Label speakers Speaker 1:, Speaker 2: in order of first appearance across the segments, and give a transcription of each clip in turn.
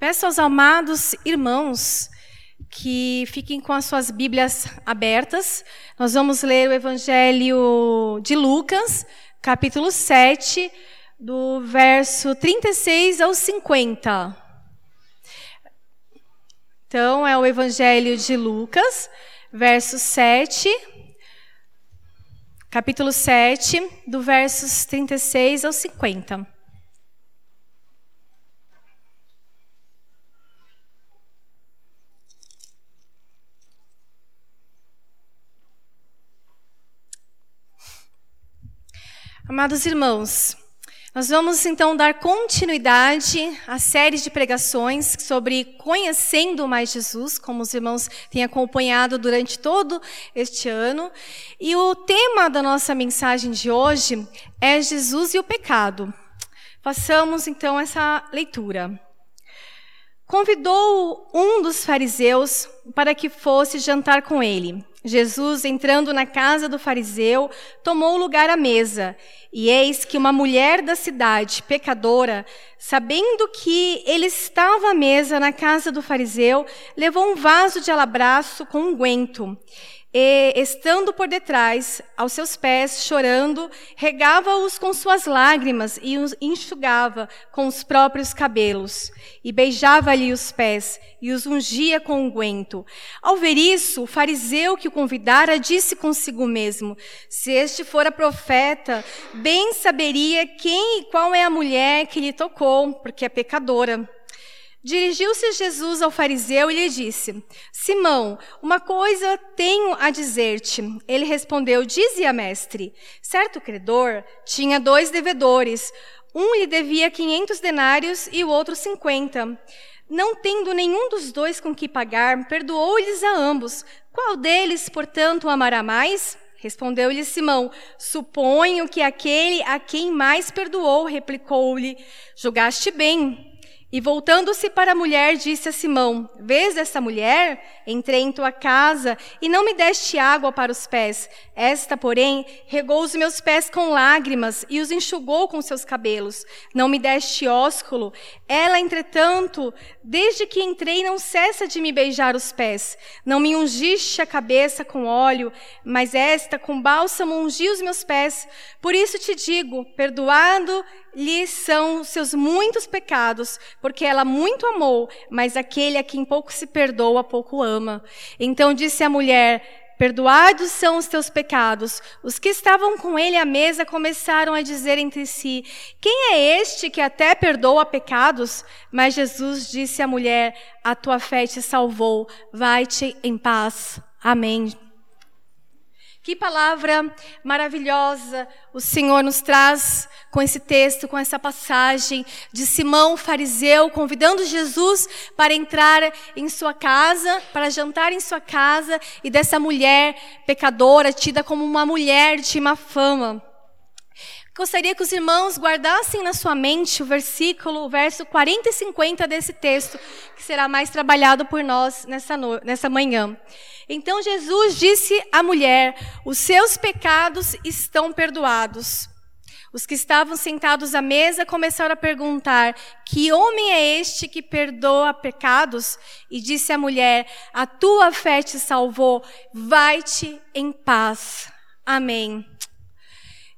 Speaker 1: Peço aos amados irmãos que fiquem com as suas Bíblias abertas. Nós vamos ler o Evangelho de Lucas, capítulo 7, do verso 36 ao 50. Então, é o Evangelho de Lucas, verso 7, capítulo 7, do versos 36 ao 50. Amados irmãos, nós vamos então dar continuidade à série de pregações sobre conhecendo mais Jesus, como os irmãos têm acompanhado durante todo este ano. E o tema da nossa mensagem de hoje é Jesus e o pecado. Façamos então essa leitura. Convidou um dos fariseus para que fosse jantar com ele. Jesus, entrando na casa do fariseu, tomou lugar à mesa. E eis que uma mulher da cidade, pecadora, sabendo que ele estava à mesa na casa do fariseu, levou um vaso de alabastro com unguento. Um e, estando por detrás, aos seus pés, chorando, regava-os com suas lágrimas e os enxugava com os próprios cabelos. E beijava-lhe os pés e os ungia com unguento. Ao ver isso, o fariseu que o convidara disse consigo mesmo: Se este fora profeta, bem saberia quem e qual é a mulher que lhe tocou, porque é pecadora. Dirigiu-se Jesus ao fariseu e lhe disse: Simão, uma coisa tenho a dizer-te. Ele respondeu: Dize-a, mestre. Certo credor tinha dois devedores. Um lhe devia quinhentos denários e o outro cinquenta. Não tendo nenhum dos dois com que pagar, perdoou-lhes a ambos. Qual deles, portanto, amará mais? Respondeu-lhe Simão: Suponho que aquele a quem mais perdoou, replicou-lhe: Julgaste bem. E voltando-se para a mulher, disse a Simão: Vês essa mulher? Entrei em tua casa e não me deste água para os pés. Esta, porém, regou os meus pés com lágrimas e os enxugou com seus cabelos. Não me deste ósculo. Ela, entretanto, desde que entrei, não cessa de me beijar os pés. Não me ungiste a cabeça com óleo, mas esta, com bálsamo, ungiu os meus pés. Por isso te digo: perdoado lhe são seus muitos pecados, porque ela muito amou, mas aquele a quem pouco se perdoa, pouco ama. Então disse a mulher: Perdoados são os teus pecados. Os que estavam com ele à mesa começaram a dizer entre si: Quem é este que até perdoa pecados? Mas Jesus disse à mulher: A tua fé te salvou. Vai-te em paz. Amém. Que palavra maravilhosa o Senhor nos traz com esse texto, com essa passagem de Simão, fariseu, convidando Jesus para entrar em sua casa, para jantar em sua casa, e dessa mulher pecadora, tida como uma mulher de má fama. Gostaria que os irmãos guardassem na sua mente o versículo, o verso 40 e 50 desse texto, que será mais trabalhado por nós nessa, no... nessa manhã. Então Jesus disse à mulher: Os seus pecados estão perdoados. Os que estavam sentados à mesa começaram a perguntar: Que homem é este que perdoa pecados? E disse a mulher: A tua fé te salvou, vai-te em paz. Amém.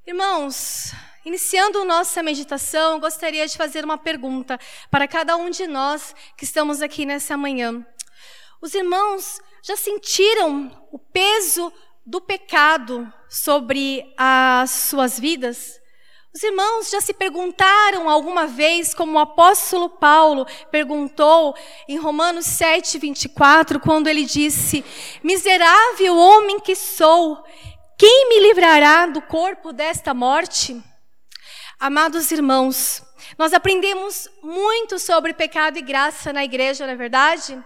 Speaker 1: Irmãos, iniciando nossa meditação, gostaria de fazer uma pergunta para cada um de nós que estamos aqui nessa manhã. Os irmãos já sentiram o peso do pecado sobre as suas vidas? Os irmãos já se perguntaram alguma vez, como o apóstolo Paulo perguntou em Romanos 7, 24, quando ele disse: Miserável homem que sou, quem me livrará do corpo desta morte? Amados irmãos, nós aprendemos muito sobre pecado e graça na igreja, não é verdade?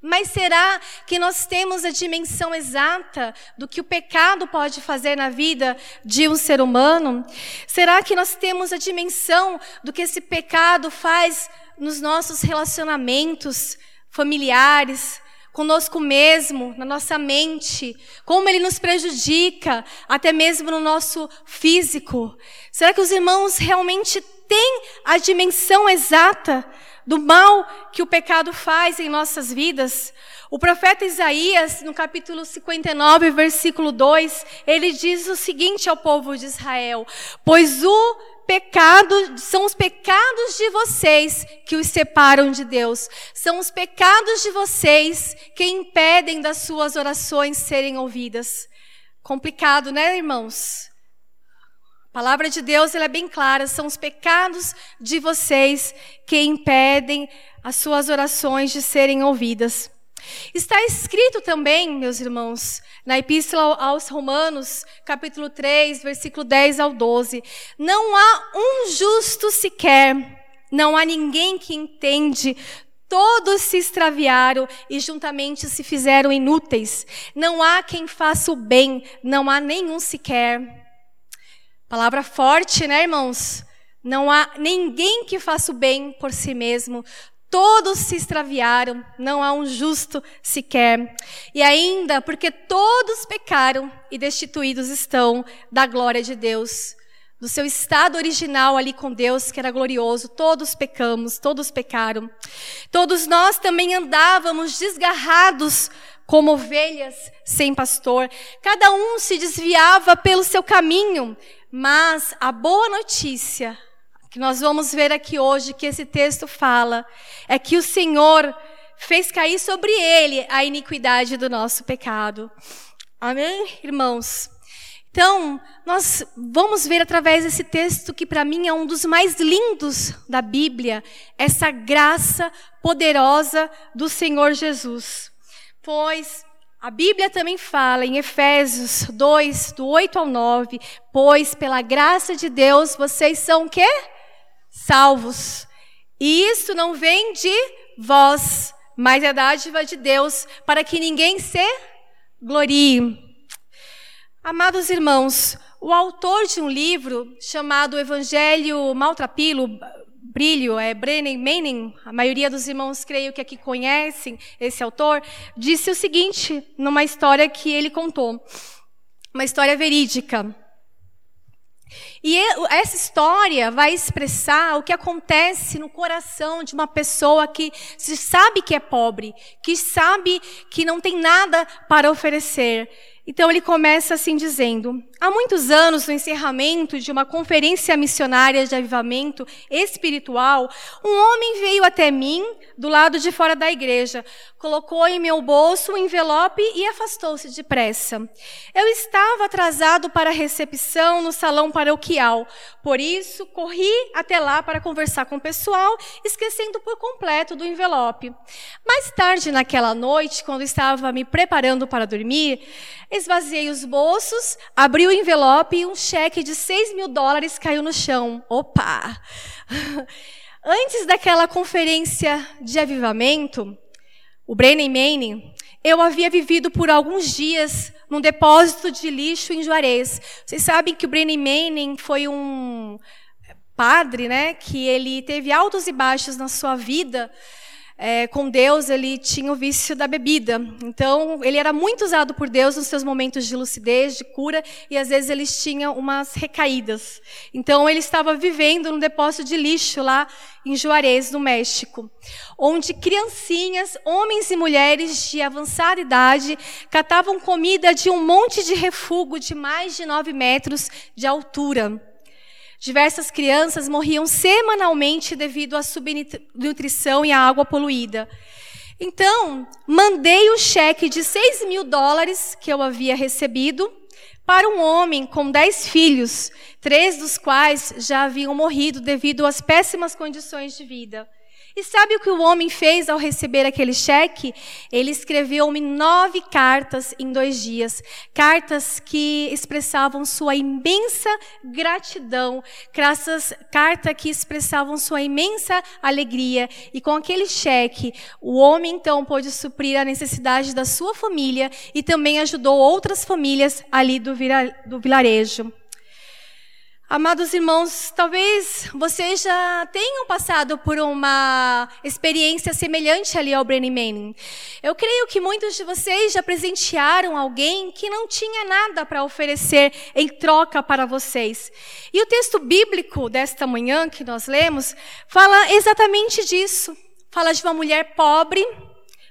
Speaker 1: Mas será que nós temos a dimensão exata do que o pecado pode fazer na vida de um ser humano? Será que nós temos a dimensão do que esse pecado faz nos nossos relacionamentos familiares, conosco mesmo, na nossa mente, como ele nos prejudica, até mesmo no nosso físico? Será que os irmãos realmente têm a dimensão exata do mal que o pecado faz em nossas vidas. O profeta Isaías, no capítulo 59, versículo 2, ele diz o seguinte ao povo de Israel: Pois o pecado, são os pecados de vocês que os separam de Deus. São os pecados de vocês que impedem das suas orações serem ouvidas. Complicado, né, irmãos? A palavra de Deus ela é bem clara, são os pecados de vocês que impedem as suas orações de serem ouvidas. Está escrito também, meus irmãos, na Epístola aos Romanos, capítulo 3, versículo 10 ao 12: Não há um justo sequer, não há ninguém que entende, Todos se extraviaram e juntamente se fizeram inúteis. Não há quem faça o bem, não há nenhum sequer. Palavra forte, né, irmãos? Não há ninguém que faça o bem por si mesmo. Todos se extraviaram, não há um justo sequer. E ainda, porque todos pecaram e destituídos estão da glória de Deus do seu estado original ali com Deus, que era glorioso. Todos pecamos, todos pecaram. Todos nós também andávamos desgarrados como ovelhas sem pastor. Cada um se desviava pelo seu caminho. Mas a boa notícia que nós vamos ver aqui hoje, que esse texto fala, é que o Senhor fez cair sobre ele a iniquidade do nosso pecado. Amém, irmãos? Então, nós vamos ver através desse texto que para mim é um dos mais lindos da Bíblia, essa graça poderosa do Senhor Jesus. Pois a Bíblia também fala em Efésios 2, do 8 ao 9, pois pela graça de Deus vocês são o quê? Salvos. E isso não vem de vós, mas é dádiva de Deus, para que ninguém se glorie. Amados irmãos, o autor de um livro chamado Evangelho Maltrapilo, Brilho, é Brennan Manning, a maioria dos irmãos creio que aqui conhecem esse autor, disse o seguinte numa história que ele contou, uma história verídica. E essa história vai expressar o que acontece no coração de uma pessoa que sabe que é pobre, que sabe que não tem nada para oferecer. Então ele começa assim dizendo: Há muitos anos, no encerramento de uma conferência missionária de avivamento espiritual, um homem veio até mim do lado de fora da igreja, colocou em meu bolso um envelope e afastou-se depressa. Eu estava atrasado para a recepção no salão paroquial, por isso corri até lá para conversar com o pessoal, esquecendo por completo do envelope. Mais tarde naquela noite, quando estava me preparando para dormir, esvaziei os bolsos, abri o envelope e um cheque de 6 mil dólares caiu no chão. Opa! Antes daquela conferência de avivamento, o Brennan Manning, eu havia vivido por alguns dias num depósito de lixo em Juarez. Vocês sabem que o Brennan Manning foi um padre, né, que ele teve altos e baixos na sua vida é, com Deus, ele tinha o vício da bebida. Então, ele era muito usado por Deus nos seus momentos de lucidez, de cura, e às vezes eles tinham umas recaídas. Então, ele estava vivendo num depósito de lixo lá em Juarez, no México, onde criancinhas, homens e mulheres de avançada idade, catavam comida de um monte de refúgio de mais de nove metros de altura. Diversas crianças morriam semanalmente devido à subnutrição e à água poluída. Então, mandei o cheque de 6 mil dólares que eu havia recebido para um homem com dez filhos, três dos quais já haviam morrido devido às péssimas condições de vida. E sabe o que o homem fez ao receber aquele cheque? Ele escreveu-me nove cartas em dois dias. Cartas que expressavam sua imensa gratidão. Cartas, carta que expressavam sua imensa alegria. E com aquele cheque, o homem então pôde suprir a necessidade da sua família e também ajudou outras famílias ali do, vira, do vilarejo. Amados irmãos, talvez vocês já tenham passado por uma experiência semelhante ali ao Brené Manning. Eu creio que muitos de vocês já presentearam alguém que não tinha nada para oferecer em troca para vocês. E o texto bíblico desta manhã que nós lemos fala exatamente disso. Fala de uma mulher pobre,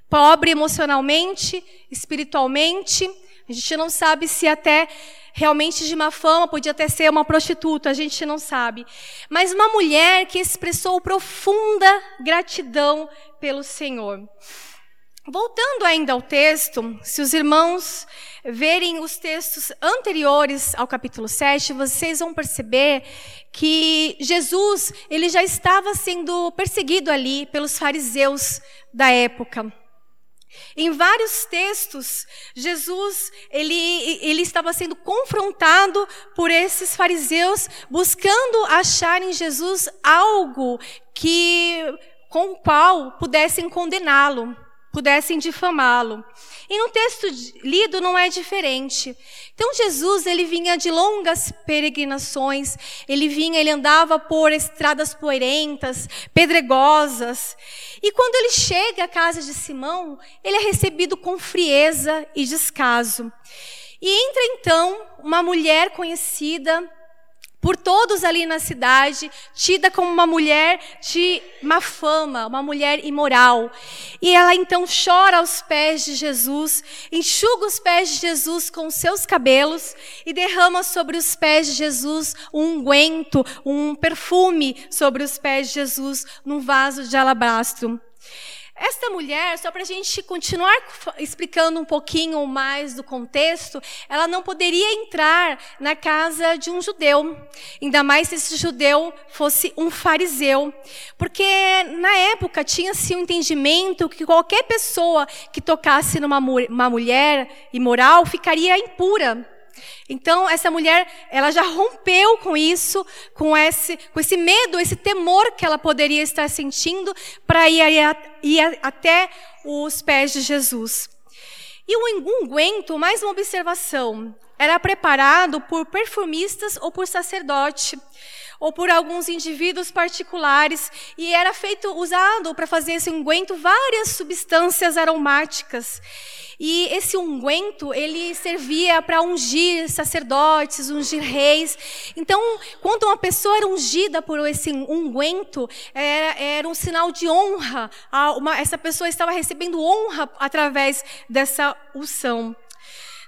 Speaker 1: pobre emocionalmente, espiritualmente. A gente não sabe se até realmente de má fama, podia até ser uma prostituta, a gente não sabe. Mas uma mulher que expressou profunda gratidão pelo Senhor. Voltando ainda ao texto, se os irmãos verem os textos anteriores ao capítulo 7, vocês vão perceber que Jesus, ele já estava sendo perseguido ali pelos fariseus da época. Em vários textos, Jesus ele, ele estava sendo confrontado por esses fariseus, buscando achar em Jesus algo que com o qual pudessem condená-lo pudessem difamá-lo. E no texto lido não é diferente. Então Jesus, ele vinha de longas peregrinações, ele vinha, ele andava por estradas poeirentas, pedregosas. E quando ele chega à casa de Simão, ele é recebido com frieza e descaso. E entra então uma mulher conhecida por todos ali na cidade, tida como uma mulher de má fama, uma mulher imoral. E ela então chora aos pés de Jesus, enxuga os pés de Jesus com seus cabelos e derrama sobre os pés de Jesus um unguento, um perfume sobre os pés de Jesus num vaso de alabastro. Esta mulher, só para a gente continuar explicando um pouquinho mais do contexto, ela não poderia entrar na casa de um judeu, ainda mais se esse judeu fosse um fariseu, porque na época tinha-se o um entendimento que qualquer pessoa que tocasse numa uma mulher imoral ficaria impura. Então, essa mulher, ela já rompeu com isso, com esse, com esse medo, esse temor que ela poderia estar sentindo para ir, ir até os pés de Jesus. E o unguento, mais uma observação, era preparado por perfumistas ou por sacerdote ou por alguns indivíduos particulares e era feito usado para fazer esse unguento várias substâncias aromáticas. E esse unguento, ele servia para ungir sacerdotes, ungir reis. Então, quando uma pessoa era ungida por esse unguento, era, era um sinal de honra. Uma, essa pessoa estava recebendo honra através dessa unção.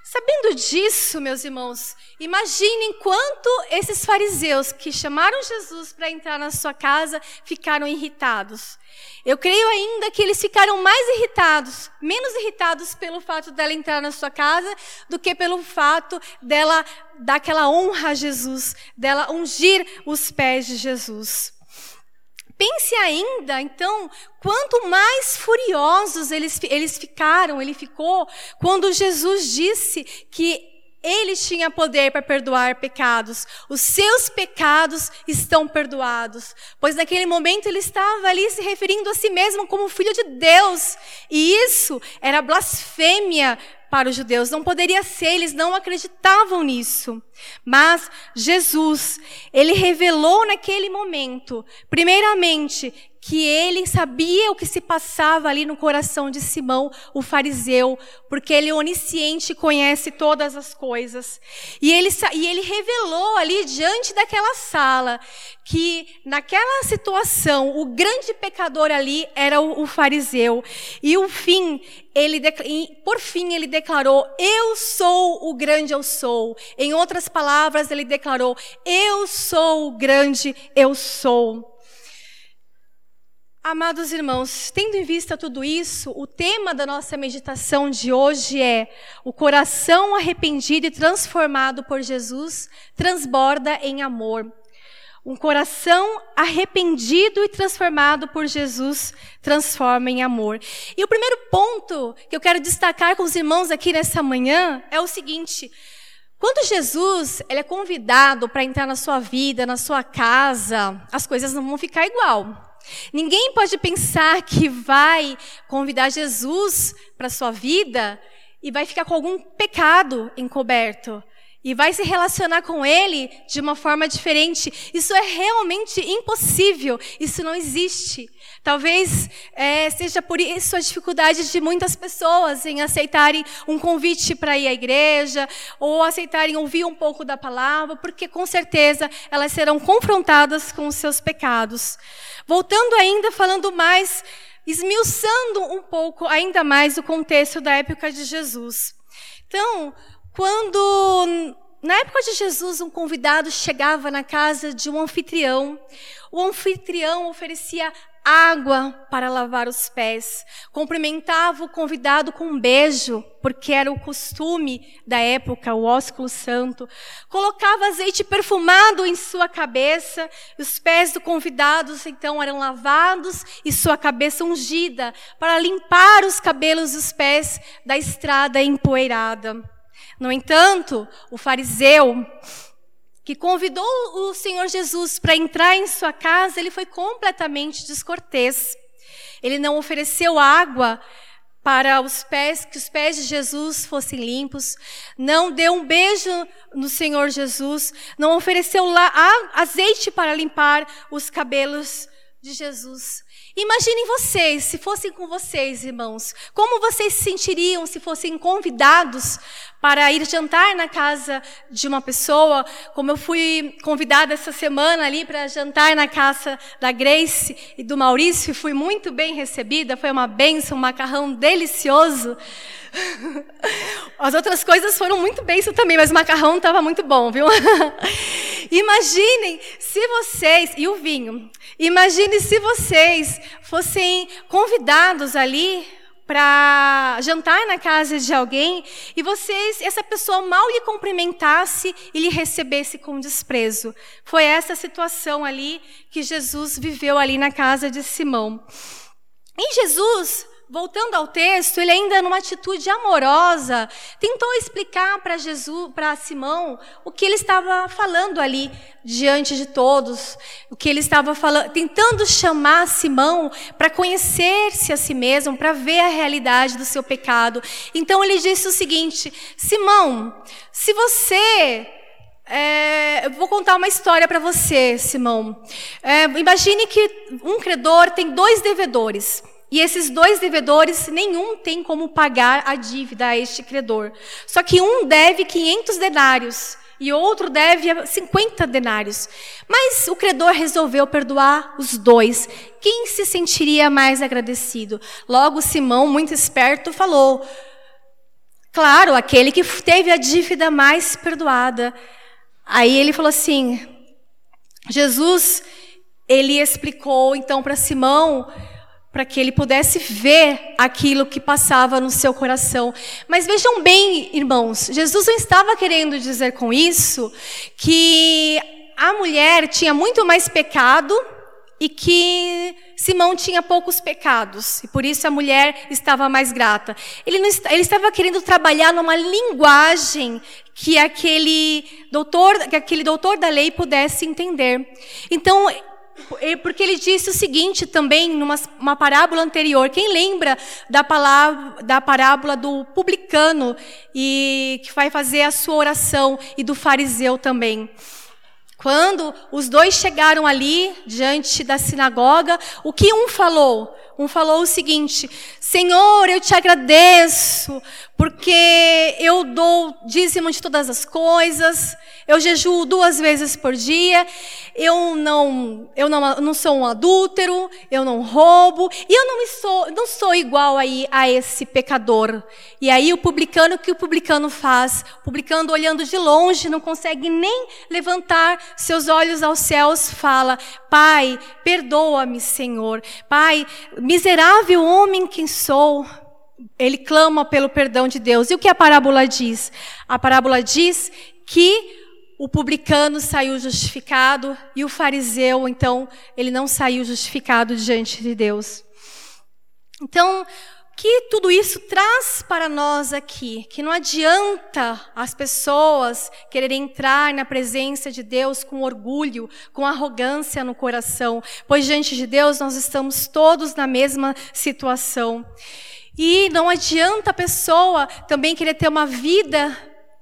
Speaker 1: Sabendo disso, meus irmãos, imaginem quanto esses fariseus que chamaram Jesus para entrar na sua casa ficaram irritados. Eu creio ainda que eles ficaram mais irritados, menos irritados pelo fato dela entrar na sua casa do que pelo fato dela dar aquela honra a Jesus, dela ungir os pés de Jesus. Pense ainda, então, quanto mais furiosos eles, eles ficaram, ele ficou, quando Jesus disse que ele tinha poder para perdoar pecados. Os seus pecados estão perdoados. Pois naquele momento ele estava ali se referindo a si mesmo como filho de Deus. E isso era blasfêmia para os judeus. Não poderia ser, eles não acreditavam nisso. Mas Jesus, ele revelou naquele momento, primeiramente, que ele sabia o que se passava ali no coração de Simão, o fariseu, porque ele é onisciente conhece todas as coisas. E ele, e ele revelou ali diante daquela sala que naquela situação o grande pecador ali era o, o fariseu. E o fim, ele por fim ele declarou: "Eu sou o grande eu sou". Em outras palavras, ele declarou: "Eu sou o grande eu sou". Amados irmãos, tendo em vista tudo isso, o tema da nossa meditação de hoje é: o coração arrependido e transformado por Jesus transborda em amor. Um coração arrependido e transformado por Jesus transforma em amor. E o primeiro ponto que eu quero destacar com os irmãos aqui nessa manhã é o seguinte: quando Jesus ele é convidado para entrar na sua vida, na sua casa, as coisas não vão ficar igual. Ninguém pode pensar que vai convidar Jesus para sua vida e vai ficar com algum pecado encoberto. E vai se relacionar com ele de uma forma diferente. Isso é realmente impossível. Isso não existe. Talvez é, seja por isso a dificuldade de muitas pessoas em aceitarem um convite para ir à igreja ou aceitarem ouvir um pouco da palavra, porque com certeza elas serão confrontadas com os seus pecados. Voltando ainda, falando mais, esmiuçando um pouco ainda mais o contexto da época de Jesus. Então, quando na época de Jesus um convidado chegava na casa de um anfitrião, o anfitrião oferecia água para lavar os pés, cumprimentava o convidado com um beijo, porque era o costume da época, o ósculo santo, colocava azeite perfumado em sua cabeça, os pés do convidado então eram lavados e sua cabeça ungida para limpar os cabelos e os pés da estrada empoeirada. No entanto, o fariseu que convidou o Senhor Jesus para entrar em sua casa, ele foi completamente descortês. Ele não ofereceu água para os pés, que os pés de Jesus fossem limpos, não deu um beijo no Senhor Jesus, não ofereceu lá azeite para limpar os cabelos de Jesus. Imaginem vocês, se fossem com vocês, irmãos, como vocês se sentiriam se fossem convidados para ir jantar na casa de uma pessoa, como eu fui convidada essa semana ali para jantar na casa da Grace e do Maurício, e fui muito bem recebida, foi uma benção, um macarrão delicioso. As outras coisas foram muito bênçãos também, mas o macarrão estava muito bom, viu? Imaginem se vocês, e o vinho, imagine se vocês fossem convidados ali para jantar na casa de alguém e vocês, essa pessoa mal lhe cumprimentasse e lhe recebesse com desprezo. Foi essa situação ali que Jesus viveu ali na casa de Simão. Em Jesus, voltando ao texto, ele ainda numa atitude amorosa, tentou explicar para Jesus, para Simão, o que ele estava falando ali diante de todos, o que ele estava falando, tentando chamar Simão para conhecer-se a si mesmo, para ver a realidade do seu pecado. Então ele disse o seguinte: Simão, se você é, eu vou contar uma história para você, Simão. É, imagine que um credor tem dois devedores. E esses dois devedores, nenhum tem como pagar a dívida a este credor. Só que um deve 500 denários e outro deve 50 denários. Mas o credor resolveu perdoar os dois. Quem se sentiria mais agradecido? Logo, Simão, muito esperto, falou: Claro, aquele que teve a dívida mais perdoada. Aí ele falou assim: Jesus, ele explicou então para Simão para que ele pudesse ver aquilo que passava no seu coração. Mas vejam bem, irmãos, Jesus não estava querendo dizer com isso que a mulher tinha muito mais pecado e que Simão tinha poucos pecados e por isso a mulher estava mais grata. Ele, não, ele estava querendo trabalhar numa linguagem que aquele doutor, que aquele doutor da lei pudesse entender. Então porque ele disse o seguinte também, numa uma parábola anterior. Quem lembra da, palavra, da parábola do publicano e que vai fazer a sua oração e do fariseu também? Quando os dois chegaram ali diante da sinagoga, o que um falou? Um falou o seguinte: Senhor, eu te agradeço, porque eu dou dízimo de todas as coisas, eu jejuo duas vezes por dia, eu não, eu não, não sou um adúltero, eu não roubo, e eu não, sou, não sou igual aí a esse pecador. E aí o publicano, o que o publicano faz? O publicano, olhando de longe, não consegue nem levantar seus olhos aos céus, fala: Pai, perdoa-me, Senhor. Pai, miserável homem que sou. Ele clama pelo perdão de Deus. E o que a parábola diz? A parábola diz que o publicano saiu justificado e o fariseu, então, ele não saiu justificado diante de Deus. Então, que tudo isso traz para nós aqui, que não adianta as pessoas quererem entrar na presença de Deus com orgulho, com arrogância no coração, pois diante de Deus nós estamos todos na mesma situação. E não adianta a pessoa também querer ter uma vida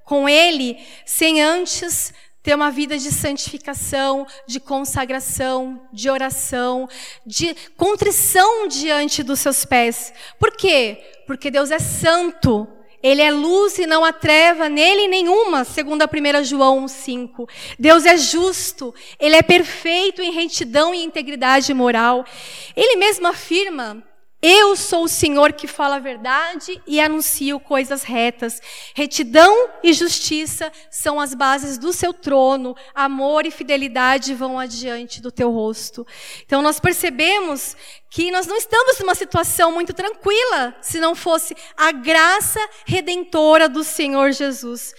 Speaker 1: com Ele sem antes ter uma vida de santificação, de consagração, de oração, de contrição diante dos seus pés. Por quê? Porque Deus é santo. Ele é luz e não há treva nele nenhuma, segundo a 1 João 5. Deus é justo, ele é perfeito em retidão e integridade moral. Ele mesmo afirma eu sou o Senhor que fala a verdade e anuncio coisas retas. Retidão e justiça são as bases do seu trono. Amor e fidelidade vão adiante do teu rosto. Então nós percebemos que nós não estamos numa situação muito tranquila se não fosse a graça redentora do Senhor Jesus.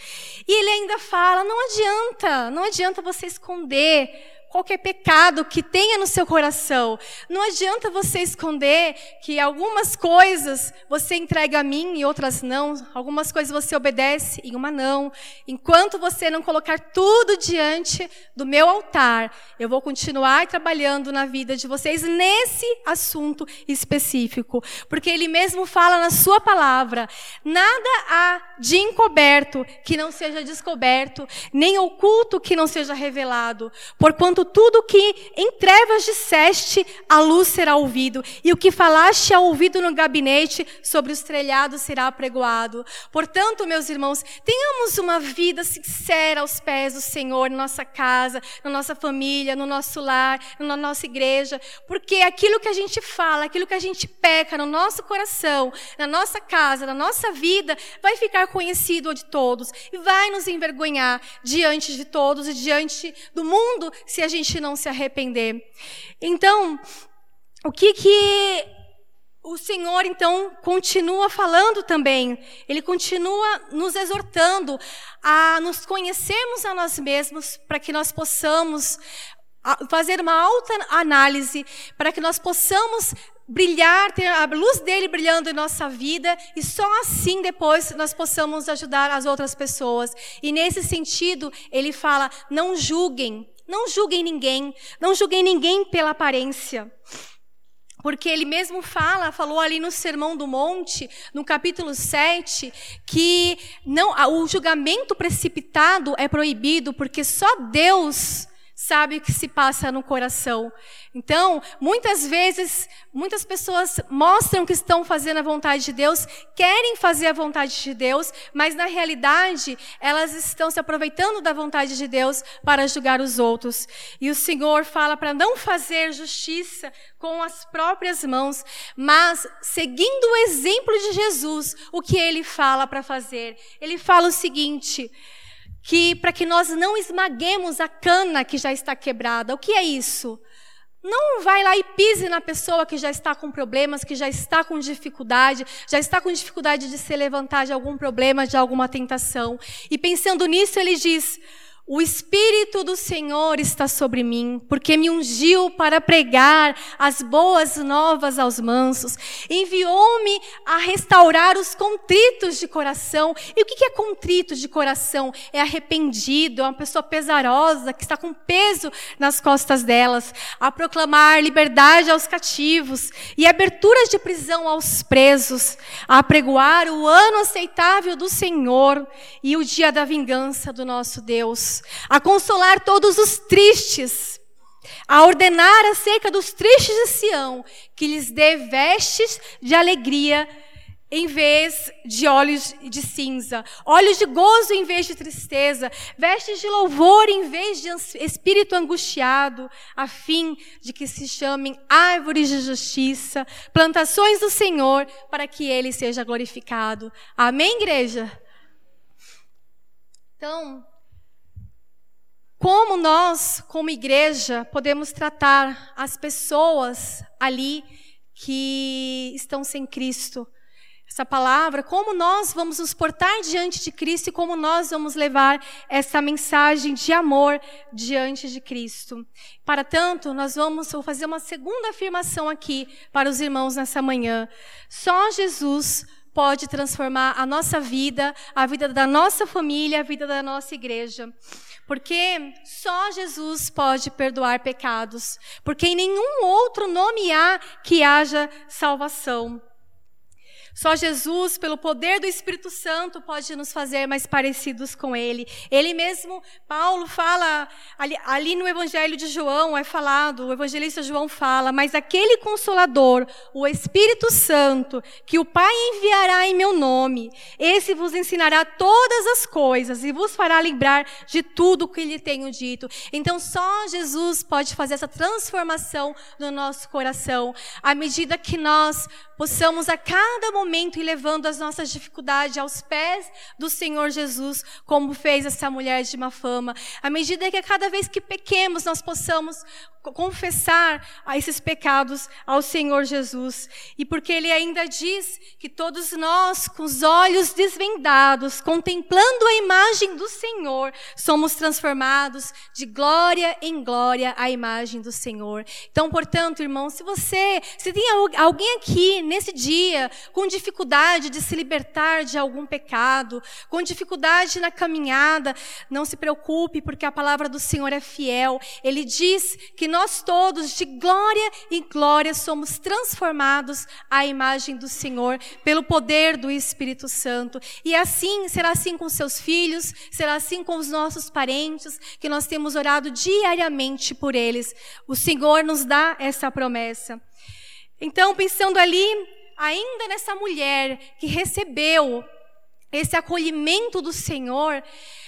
Speaker 1: E ele ainda fala: não adianta, não adianta você esconder qualquer pecado que tenha no seu coração. Não adianta você esconder que algumas coisas você entrega a mim e outras não. Algumas coisas você obedece e uma não. Enquanto você não colocar tudo diante do meu altar, eu vou continuar trabalhando na vida de vocês nesse assunto específico. Porque ele mesmo fala na sua palavra: nada há de encoberto que não seja descoberto, nem oculto que não seja revelado. Porquanto tudo que em trevas disseste, a luz será ouvido, e o que falaste ao ouvido no gabinete, sobre os telhados será apregoado. Portanto, meus irmãos, tenhamos uma vida sincera aos pés do Senhor, na nossa casa, na nossa família, no nosso lar, na nossa igreja, porque aquilo que a gente fala, aquilo que a gente peca no nosso coração, na nossa casa, na nossa vida, vai ficar conhecido de todos e vai nos envergonhar diante de todos e diante do mundo se a gente não se arrepender. Então, o que que o Senhor então continua falando também? Ele continua nos exortando a nos conhecermos a nós mesmos para que nós possamos fazer uma alta análise, para que nós possamos brilhar, ter a luz dele brilhando em nossa vida e só assim depois nós possamos ajudar as outras pessoas. E nesse sentido, ele fala: não julguem, não julguem ninguém, não julguem ninguém pela aparência. Porque ele mesmo fala, falou ali no Sermão do Monte, no capítulo 7, que não, o julgamento precipitado é proibido, porque só Deus sabe o que se passa no coração. Então, muitas vezes, muitas pessoas mostram que estão fazendo a vontade de Deus, querem fazer a vontade de Deus, mas na realidade, elas estão se aproveitando da vontade de Deus para julgar os outros. E o Senhor fala para não fazer justiça com as próprias mãos, mas seguindo o exemplo de Jesus, o que ele fala para fazer. Ele fala o seguinte: que para que nós não esmaguemos a cana que já está quebrada. O que é isso? Não vai lá e pise na pessoa que já está com problemas, que já está com dificuldade, já está com dificuldade de se levantar de algum problema, de alguma tentação. E pensando nisso, ele diz: o Espírito do Senhor está sobre mim, porque me ungiu para pregar as boas novas aos mansos, enviou-me a restaurar os contritos de coração. E o que é contrito de coração? É arrependido, é uma pessoa pesarosa, que está com peso nas costas delas, a proclamar liberdade aos cativos e aberturas de prisão aos presos, a apregoar o ano aceitável do Senhor e o dia da vingança do nosso Deus a consolar todos os tristes, a ordenar acerca dos tristes de Sião, que lhes dê vestes de alegria em vez de olhos de cinza, olhos de gozo em vez de tristeza, vestes de louvor em vez de espírito angustiado, a fim de que se chamem árvores de justiça, plantações do Senhor, para que ele seja glorificado. Amém, igreja? Então, como nós, como igreja, podemos tratar as pessoas ali que estão sem Cristo? Essa palavra, como nós vamos nos portar diante de Cristo e como nós vamos levar essa mensagem de amor diante de Cristo. Para tanto, nós vamos fazer uma segunda afirmação aqui para os irmãos nessa manhã. Só Jesus pode transformar a nossa vida, a vida da nossa família, a vida da nossa igreja. Porque só Jesus pode perdoar pecados, porque em nenhum outro nome há que haja salvação. Só Jesus, pelo poder do Espírito Santo, pode nos fazer mais parecidos com Ele. Ele mesmo, Paulo fala, ali, ali, no Evangelho de João é falado, o evangelista João fala, mas aquele Consolador, o Espírito Santo, que o Pai enviará em meu nome, esse vos ensinará todas as coisas e vos fará lembrar de tudo o que lhe tenho dito. Então só Jesus pode fazer essa transformação no nosso coração, à medida que nós possamos a cada momento ir levando as nossas dificuldades aos pés do Senhor Jesus, como fez essa mulher de má fama. À medida que a cada vez que pequemos, nós possamos confessar a esses pecados ao Senhor Jesus. E porque ele ainda diz que todos nós, com os olhos desvendados, contemplando a imagem do Senhor, somos transformados de glória em glória à imagem do Senhor. Então, portanto, irmão, se você, se tem alguém aqui nesse dia com dificuldade de se libertar de algum pecado, com dificuldade na caminhada, não se preocupe, porque a palavra do Senhor é fiel. Ele diz que nós todos, de glória em glória, somos transformados à imagem do Senhor pelo poder do Espírito Santo. E assim, será assim com seus filhos, será assim com os nossos parentes, que nós temos orado diariamente por eles. O Senhor nos dá essa promessa. Então, pensando ali, ainda nessa mulher que recebeu esse acolhimento do Senhor,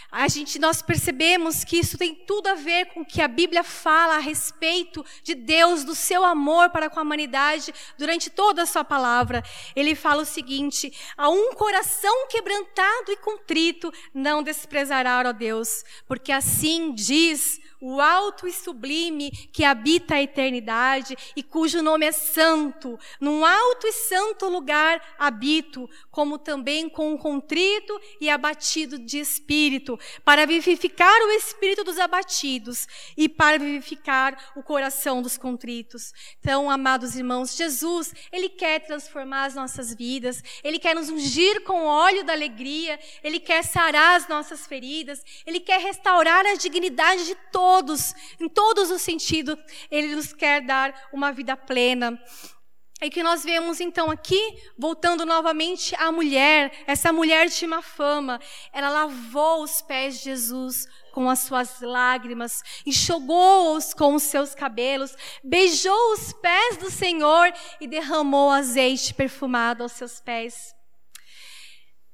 Speaker 1: a gente nós percebemos que isso tem tudo a ver com o que a Bíblia fala a respeito de Deus, do seu amor para com a humanidade durante toda a sua palavra. Ele fala o seguinte: a um coração quebrantado e contrito não desprezará, ó Deus, porque assim diz o alto e sublime que habita a eternidade e cujo nome é santo. Num alto e santo lugar habito, como também com um contrito e abatido de espírito, para vivificar o espírito dos abatidos e para vivificar o coração dos contritos. Então, amados irmãos, Jesus, ele quer transformar as nossas vidas, ele quer nos ungir com o óleo da alegria, ele quer sarar as nossas feridas, ele quer restaurar a dignidade de todos todos, em todos os sentidos, Ele nos quer dar uma vida plena. E que nós vemos então aqui, voltando novamente à mulher, essa mulher de uma fama, ela lavou os pés de Jesus com as suas lágrimas, enxugou-os com os seus cabelos, beijou os pés do Senhor e derramou azeite perfumado aos seus pés.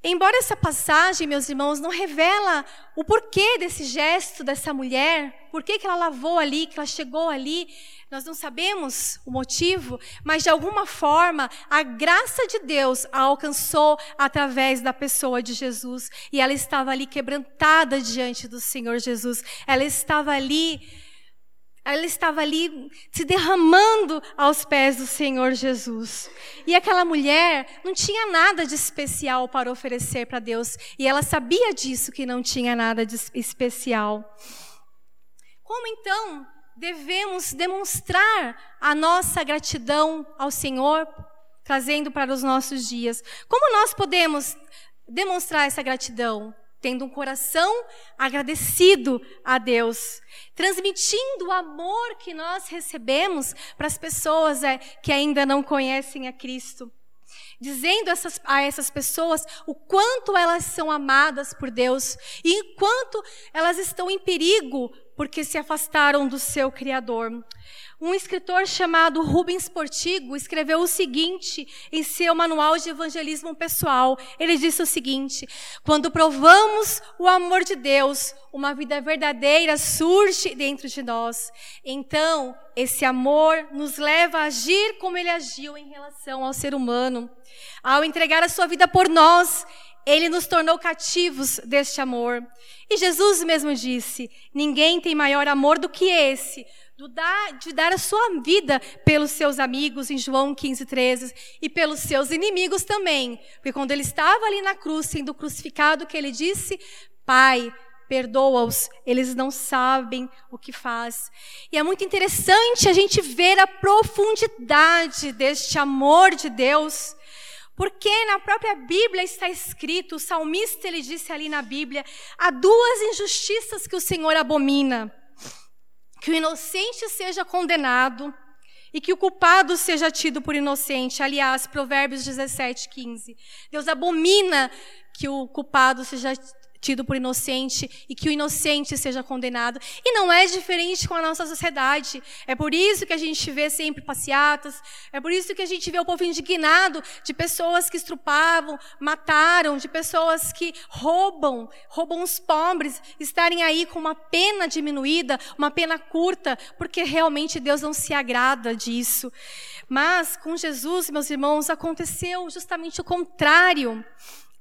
Speaker 1: Embora essa passagem, meus irmãos, não revela o porquê desse gesto dessa mulher, por que ela lavou ali, que ela chegou ali, nós não sabemos o motivo, mas de alguma forma a graça de Deus a alcançou através da pessoa de Jesus e ela estava ali quebrantada diante do Senhor Jesus. Ela estava ali ela estava ali se derramando aos pés do Senhor Jesus. E aquela mulher não tinha nada de especial para oferecer para Deus. E ela sabia disso, que não tinha nada de especial. Como então devemos demonstrar a nossa gratidão ao Senhor, trazendo para os nossos dias? Como nós podemos demonstrar essa gratidão? Tendo um coração agradecido a Deus, transmitindo o amor que nós recebemos para as pessoas é, que ainda não conhecem a Cristo. Dizendo essas, a essas pessoas o quanto elas são amadas por Deus e enquanto elas estão em perigo porque se afastaram do seu Criador. Um escritor chamado Rubens Portigo escreveu o seguinte em seu manual de evangelismo pessoal. Ele disse o seguinte: Quando provamos o amor de Deus, uma vida verdadeira surge dentro de nós. Então, esse amor nos leva a agir como ele agiu em relação ao ser humano. Ao entregar a sua vida por nós, ele nos tornou cativos deste amor. E Jesus mesmo disse: Ninguém tem maior amor do que esse, de dar a sua vida pelos seus amigos, em João 15, 13, e pelos seus inimigos também. Porque quando ele estava ali na cruz, sendo crucificado, que ele disse: Pai, perdoa-os, eles não sabem o que faz. E é muito interessante a gente ver a profundidade deste amor de Deus. Porque na própria Bíblia está escrito, o salmista ele disse ali na Bíblia, há duas injustiças que o Senhor abomina: que o inocente seja condenado e que o culpado seja tido por inocente. Aliás, Provérbios 17, 15. Deus abomina que o culpado seja tido por inocente e que o inocente seja condenado. E não é diferente com a nossa sociedade. É por isso que a gente vê sempre passeatas, é por isso que a gente vê o povo indignado de pessoas que estrupavam, mataram, de pessoas que roubam, roubam os pobres, estarem aí com uma pena diminuída, uma pena curta, porque realmente Deus não se agrada disso. Mas com Jesus, meus irmãos, aconteceu justamente o contrário.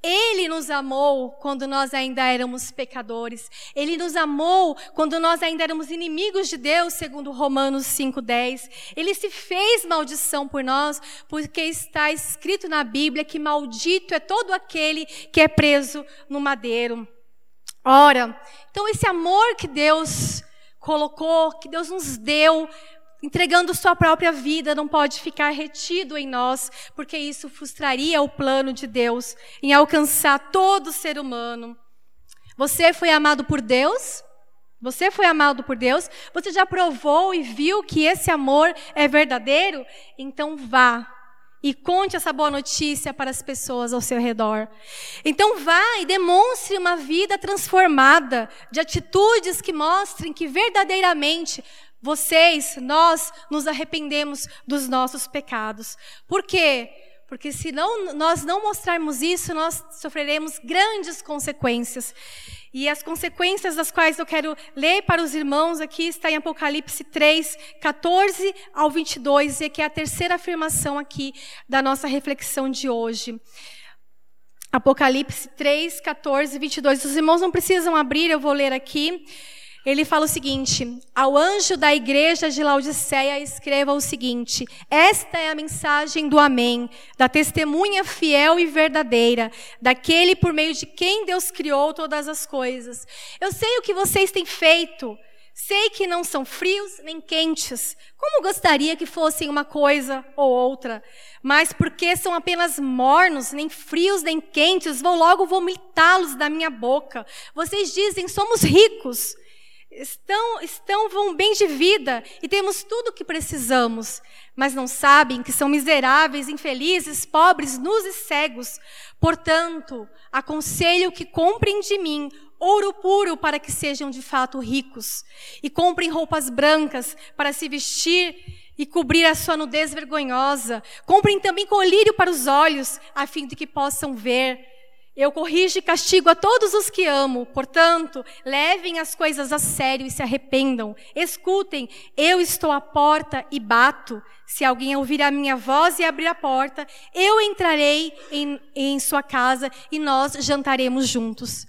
Speaker 1: Ele nos amou quando nós ainda éramos pecadores. Ele nos amou quando nós ainda éramos inimigos de Deus, segundo Romanos 5:10. Ele se fez maldição por nós, porque está escrito na Bíblia que maldito é todo aquele que é preso no madeiro. Ora, então esse amor que Deus colocou, que Deus nos deu, entregando sua própria vida, não pode ficar retido em nós, porque isso frustraria o plano de Deus em alcançar todo ser humano. Você foi amado por Deus? Você foi amado por Deus? Você já provou e viu que esse amor é verdadeiro? Então vá e conte essa boa notícia para as pessoas ao seu redor. Então vá e demonstre uma vida transformada, de atitudes que mostrem que verdadeiramente vocês, nós nos arrependemos dos nossos pecados. Por quê? Porque se não, nós não mostrarmos isso, nós sofreremos grandes consequências. E as consequências das quais eu quero ler para os irmãos aqui está em Apocalipse 3, 14 ao 22, e que é a terceira afirmação aqui da nossa reflexão de hoje. Apocalipse 3, 14 e 22. Os irmãos não precisam abrir, eu vou ler aqui. Ele fala o seguinte: Ao anjo da igreja de Laodiceia, escreva o seguinte: Esta é a mensagem do Amém, da testemunha fiel e verdadeira, daquele por meio de quem Deus criou todas as coisas. Eu sei o que vocês têm feito. Sei que não são frios nem quentes, como gostaria que fossem uma coisa ou outra. Mas porque são apenas mornos, nem frios nem quentes, vou logo vomitá-los da minha boca. Vocês dizem: somos ricos estão, estão vão bem de vida e temos tudo o que precisamos, mas não sabem que são miseráveis, infelizes, pobres, nus e cegos. Portanto, aconselho que comprem de mim ouro puro para que sejam de fato ricos, e comprem roupas brancas para se vestir e cobrir a sua nudez vergonhosa. Comprem também colírio para os olhos, a fim de que possam ver. Eu corrijo e castigo a todos os que amo, portanto, levem as coisas a sério e se arrependam. Escutem, eu estou à porta e bato. Se alguém ouvir a minha voz e abrir a porta, eu entrarei em, em sua casa e nós jantaremos juntos.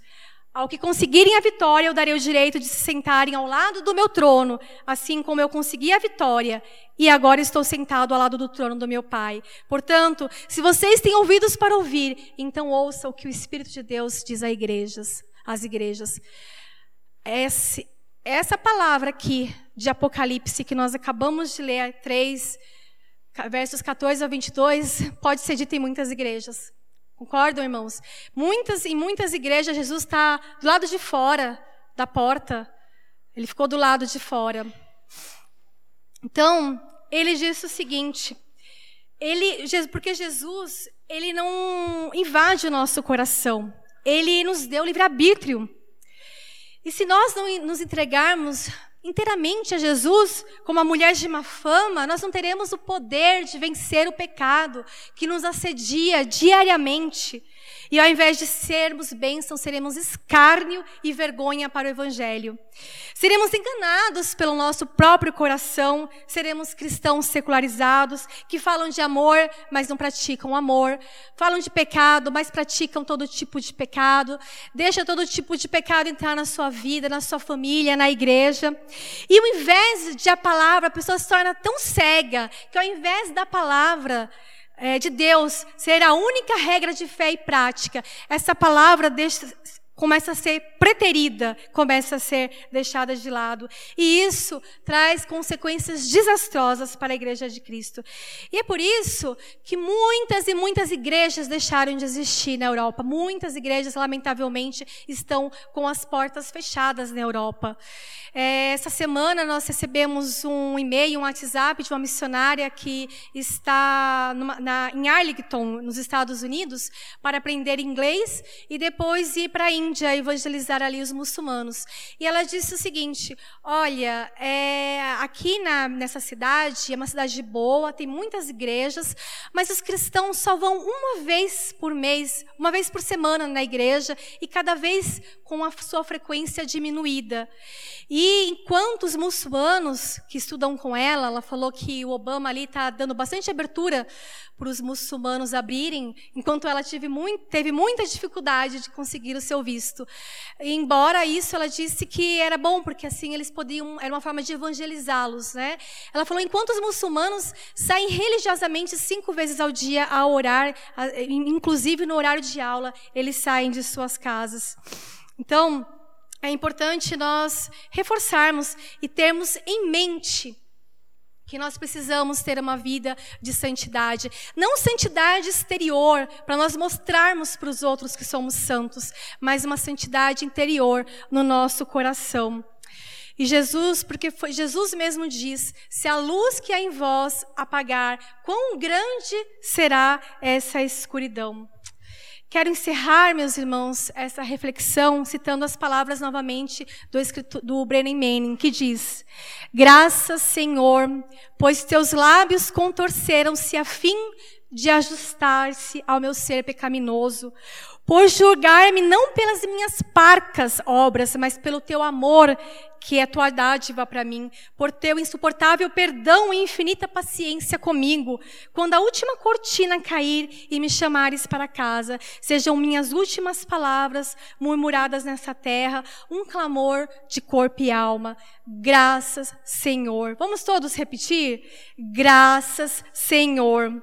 Speaker 1: Ao que conseguirem a vitória, eu darei o direito de se sentarem ao lado do meu trono, assim como eu consegui a vitória, e agora estou sentado ao lado do trono do meu Pai. Portanto, se vocês têm ouvidos para ouvir, então ouça o que o Espírito de Deus diz às igrejas. Às igrejas. Esse, essa palavra aqui de Apocalipse que nós acabamos de ler, 3, versos 14 a 22, pode ser dita em muitas igrejas. Concordam, irmãos? Muitas, em muitas igrejas, Jesus está do lado de fora da porta. Ele ficou do lado de fora. Então, ele disse o seguinte: ele, porque Jesus, ele não invade o nosso coração. Ele nos deu livre-arbítrio. E se nós não nos entregarmos inteiramente a Jesus, como a mulher de má fama, nós não teremos o poder de vencer o pecado que nos assedia diariamente. E ao invés de sermos bênçãos, seremos escárnio e vergonha para o Evangelho. Seremos enganados pelo nosso próprio coração, seremos cristãos secularizados, que falam de amor, mas não praticam amor, falam de pecado, mas praticam todo tipo de pecado, deixa todo tipo de pecado entrar na sua vida, na sua família, na igreja. E ao invés de a palavra, a pessoa se torna tão cega, que ao invés da palavra, é, de Deus ser a única regra de fé e prática. Essa palavra deixa, começa a ser preterida, começa a ser deixada de lado. E isso traz consequências desastrosas para a igreja de Cristo. E é por isso que muitas e muitas igrejas deixaram de existir na Europa. Muitas igrejas, lamentavelmente, estão com as portas fechadas na Europa. É, essa semana nós recebemos um e-mail, um WhatsApp de uma missionária que está numa, na, em Arlington, nos Estados Unidos, para aprender inglês e depois ir para a Índia evangelizar ali os muçulmanos. E ela disse o seguinte: Olha, é, aqui na, nessa cidade, é uma cidade boa, tem muitas igrejas, mas os cristãos só vão uma vez por mês, uma vez por semana na igreja e cada vez com a sua frequência diminuída. E enquanto os muçulmanos que estudam com ela, ela falou que o Obama ali está dando bastante abertura para os muçulmanos abrirem, enquanto ela teve, muito, teve muita dificuldade de conseguir o seu visto. E, embora isso, ela disse que era bom, porque assim eles podiam, era uma forma de evangelizá-los. Né? Ela falou: enquanto os muçulmanos saem religiosamente cinco vezes ao dia a orar, inclusive no horário de aula, eles saem de suas casas. Então, é importante nós reforçarmos e termos em mente que nós precisamos ter uma vida de santidade. Não santidade exterior, para nós mostrarmos para os outros que somos santos, mas uma santidade interior no nosso coração. E Jesus, porque foi, Jesus mesmo diz: se a luz que há em vós apagar, quão grande será essa escuridão. Quero encerrar, meus irmãos, essa reflexão citando as palavras novamente do, escritor, do Brennan Manning, que diz: Graças, Senhor, pois teus lábios contorceram-se a fim de ajustar-se ao meu ser pecaminoso por julgar-me não pelas minhas parcas obras, mas pelo teu amor, que é tua dádiva para mim, por teu insuportável perdão e infinita paciência comigo. Quando a última cortina cair e me chamares para casa, sejam minhas últimas palavras murmuradas nessa terra, um clamor de corpo e alma. Graças, Senhor. Vamos todos repetir? Graças, Senhor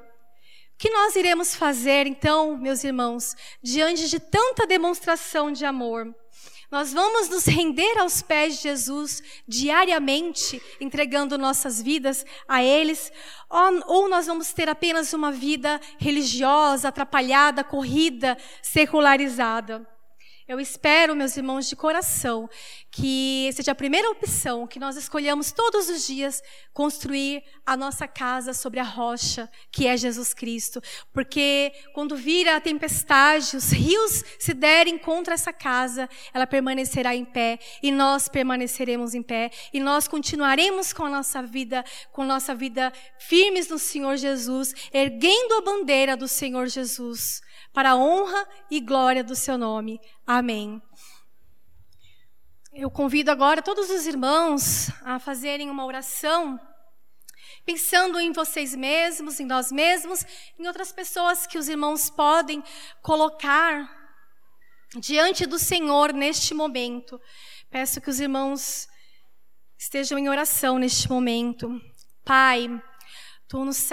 Speaker 1: que nós iremos fazer, então, meus irmãos, diante de tanta demonstração de amor? Nós vamos nos render aos pés de Jesus diariamente, entregando nossas vidas a eles, ou nós vamos ter apenas uma vida religiosa, atrapalhada, corrida, secularizada? Eu espero, meus irmãos, de coração, que seja a primeira opção que nós escolhamos todos os dias construir a nossa casa sobre a rocha, que é Jesus Cristo. Porque quando vira a tempestade, os rios se derem contra essa casa, ela permanecerá em pé e nós permaneceremos em pé e nós continuaremos com a nossa vida, com nossa vida firmes no Senhor Jesus, erguendo a bandeira do Senhor Jesus para a honra e glória do seu nome. Amém. Eu convido agora todos os irmãos a fazerem uma oração, pensando em vocês mesmos, em nós mesmos, em outras pessoas que os irmãos podem colocar diante do Senhor neste momento. Peço que os irmãos estejam em oração neste momento. Pai, Tu, nos,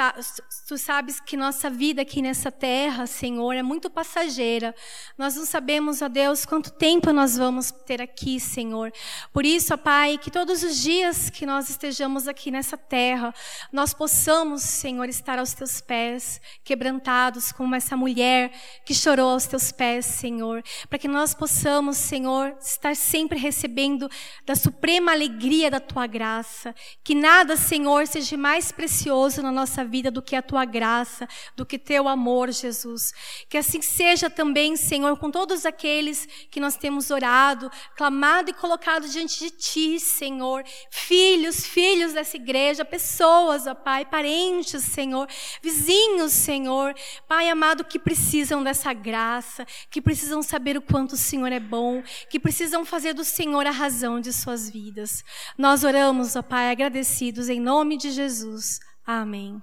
Speaker 1: tu, sabes que nossa vida aqui nessa terra, Senhor, é muito passageira. Nós não sabemos, ó Deus, quanto tempo nós vamos ter aqui, Senhor. Por isso, ó Pai, que todos os dias que nós estejamos aqui nessa terra, nós possamos, Senhor, estar aos teus pés, quebrantados, como essa mulher que chorou aos teus pés, Senhor. Para que nós possamos, Senhor, estar sempre recebendo da suprema alegria da tua graça. Que nada, Senhor, seja mais precioso na nossa vida do que a tua graça, do que teu amor, Jesus. Que assim seja também, Senhor, com todos aqueles que nós temos orado, clamado e colocado diante de ti, Senhor. Filhos, filhos dessa igreja, pessoas, ó Pai, parentes, Senhor, vizinhos, Senhor. Pai amado, que precisam dessa graça, que precisam saber o quanto o Senhor é bom, que precisam fazer do Senhor a razão de suas vidas. Nós oramos, ó Pai, agradecidos em nome de Jesus. Amém.